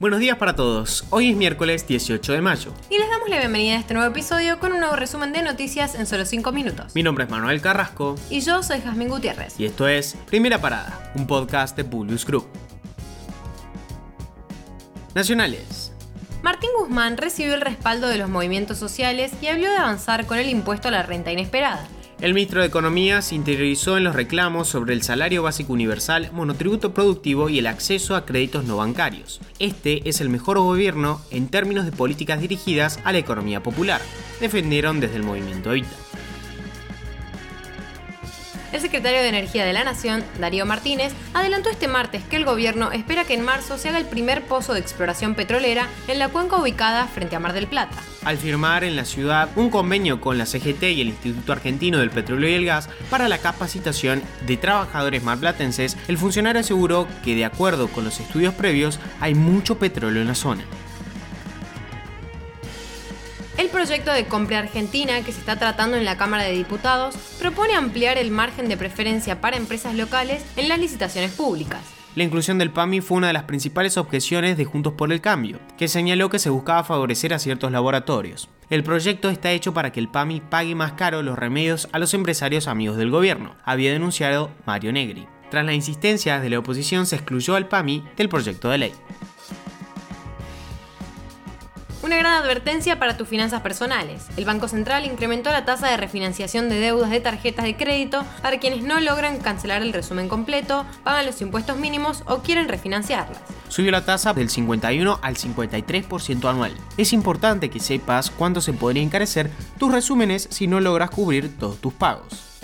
Buenos días para todos. Hoy es miércoles 18 de mayo. Y les damos la bienvenida a este nuevo episodio con un nuevo resumen de noticias en solo 5 minutos. Mi nombre es Manuel Carrasco. Y yo soy Jazmín Gutiérrez. Y esto es Primera Parada, un podcast de Publius Group. Nacionales. Martín Guzmán recibió el respaldo de los movimientos sociales y habló de avanzar con el impuesto a la renta inesperada. El ministro de Economía se interiorizó en los reclamos sobre el salario básico universal, monotributo productivo y el acceso a créditos no bancarios. Este es el mejor gobierno en términos de políticas dirigidas a la economía popular, defendieron desde el movimiento Evita. El secretario de Energía de la Nación, Darío Martínez, adelantó este martes que el gobierno espera que en marzo se haga el primer pozo de exploración petrolera en la cuenca ubicada frente a Mar del Plata. Al firmar en la ciudad un convenio con la CGT y el Instituto Argentino del Petróleo y el Gas para la capacitación de trabajadores marplatenses, el funcionario aseguró que de acuerdo con los estudios previos hay mucho petróleo en la zona. El proyecto de compra argentina que se está tratando en la Cámara de Diputados propone ampliar el margen de preferencia para empresas locales en las licitaciones públicas. La inclusión del PAMI fue una de las principales objeciones de Juntos por el Cambio, que señaló que se buscaba favorecer a ciertos laboratorios. El proyecto está hecho para que el PAMI pague más caro los remedios a los empresarios amigos del gobierno, había denunciado Mario Negri. Tras la insistencia de la oposición se excluyó al PAMI del proyecto de ley. Una gran advertencia para tus finanzas personales. El Banco Central incrementó la tasa de refinanciación de deudas de tarjetas de crédito para quienes no logran cancelar el resumen completo, pagan los impuestos mínimos o quieren refinanciarlas. Subió la tasa del 51 al 53% anual. Es importante que sepas cuánto se podría encarecer tus resúmenes si no logras cubrir todos tus pagos.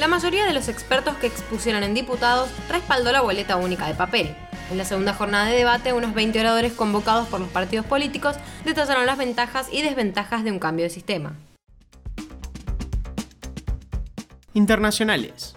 La mayoría de los expertos que expusieron en diputados respaldó la boleta única de papel. En la segunda jornada de debate, unos 20 oradores convocados por los partidos políticos detallaron las ventajas y desventajas de un cambio de sistema. Internacionales.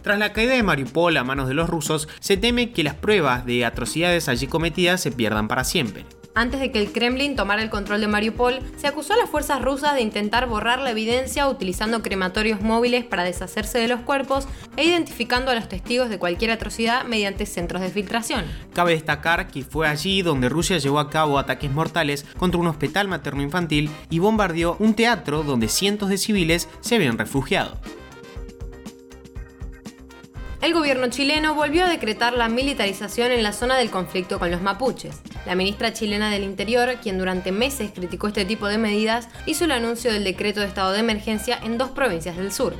Tras la caída de Mariupol a manos de los rusos, se teme que las pruebas de atrocidades allí cometidas se pierdan para siempre. Antes de que el Kremlin tomara el control de Mariupol, se acusó a las fuerzas rusas de intentar borrar la evidencia utilizando crematorios móviles para deshacerse de los cuerpos e identificando a los testigos de cualquier atrocidad mediante centros de filtración. Cabe destacar que fue allí donde Rusia llevó a cabo ataques mortales contra un hospital materno-infantil y bombardeó un teatro donde cientos de civiles se habían refugiado el gobierno chileno volvió a decretar la militarización en la zona del conflicto con los mapuches. La ministra chilena del Interior, quien durante meses criticó este tipo de medidas, hizo el anuncio del decreto de estado de emergencia en dos provincias del sur.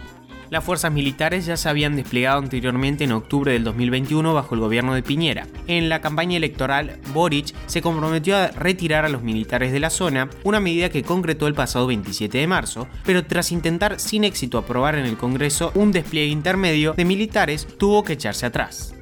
Las fuerzas militares ya se habían desplegado anteriormente en octubre del 2021 bajo el gobierno de Piñera. En la campaña electoral, Boric se comprometió a retirar a los militares de la zona, una medida que concretó el pasado 27 de marzo, pero tras intentar sin éxito aprobar en el Congreso un despliegue intermedio de militares, tuvo que echarse atrás.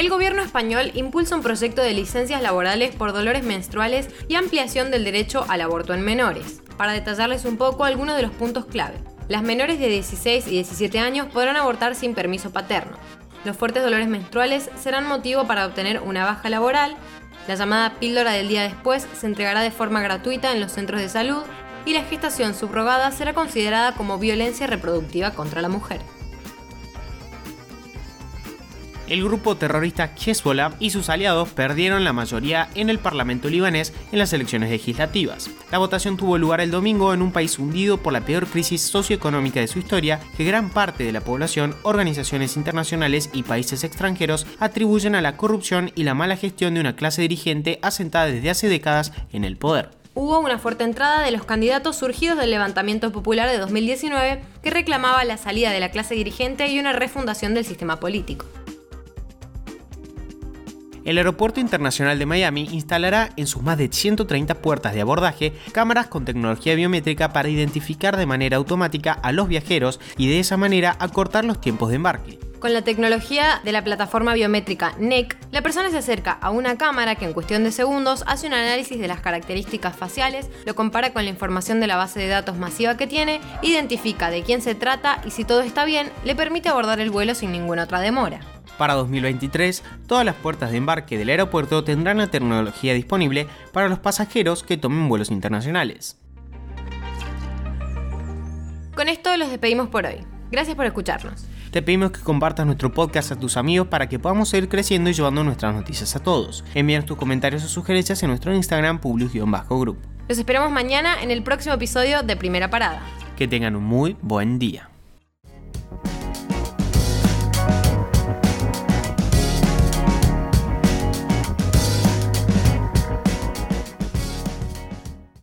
El gobierno español impulsa un proyecto de licencias laborales por dolores menstruales y ampliación del derecho al aborto en menores. Para detallarles un poco algunos de los puntos clave. Las menores de 16 y 17 años podrán abortar sin permiso paterno. Los fuertes dolores menstruales serán motivo para obtener una baja laboral. La llamada píldora del día después se entregará de forma gratuita en los centros de salud y la gestación subrogada será considerada como violencia reproductiva contra la mujer el grupo terrorista Hezbollah y sus aliados perdieron la mayoría en el Parlamento libanés en las elecciones legislativas. La votación tuvo lugar el domingo en un país hundido por la peor crisis socioeconómica de su historia que gran parte de la población, organizaciones internacionales y países extranjeros atribuyen a la corrupción y la mala gestión de una clase dirigente asentada desde hace décadas en el poder hubo una fuerte entrada de los candidatos surgidos del levantamiento popular de 2019 que reclamaba la salida de la clase dirigente y una refundación del sistema político el Aeropuerto Internacional de Miami instalará en sus más de 130 puertas de abordaje cámaras con tecnología biométrica para identificar de manera automática a los viajeros y de esa manera acortar los tiempos de embarque. Con la tecnología de la plataforma biométrica NEC, la persona se acerca a una cámara que en cuestión de segundos hace un análisis de las características faciales, lo compara con la información de la base de datos masiva que tiene, identifica de quién se trata y si todo está bien, le permite abordar el vuelo sin ninguna otra demora. Para 2023, todas las puertas de embarque del aeropuerto tendrán la tecnología disponible para los pasajeros que tomen vuelos internacionales. Con esto los despedimos por hoy. Gracias por escucharnos. Te pedimos que compartas nuestro podcast a tus amigos para que podamos seguir creciendo y llevando nuestras noticias a todos. Envíanos tus comentarios o sugerencias en nuestro Instagram public-group. Los esperamos mañana en el próximo episodio de Primera Parada. Que tengan un muy buen día.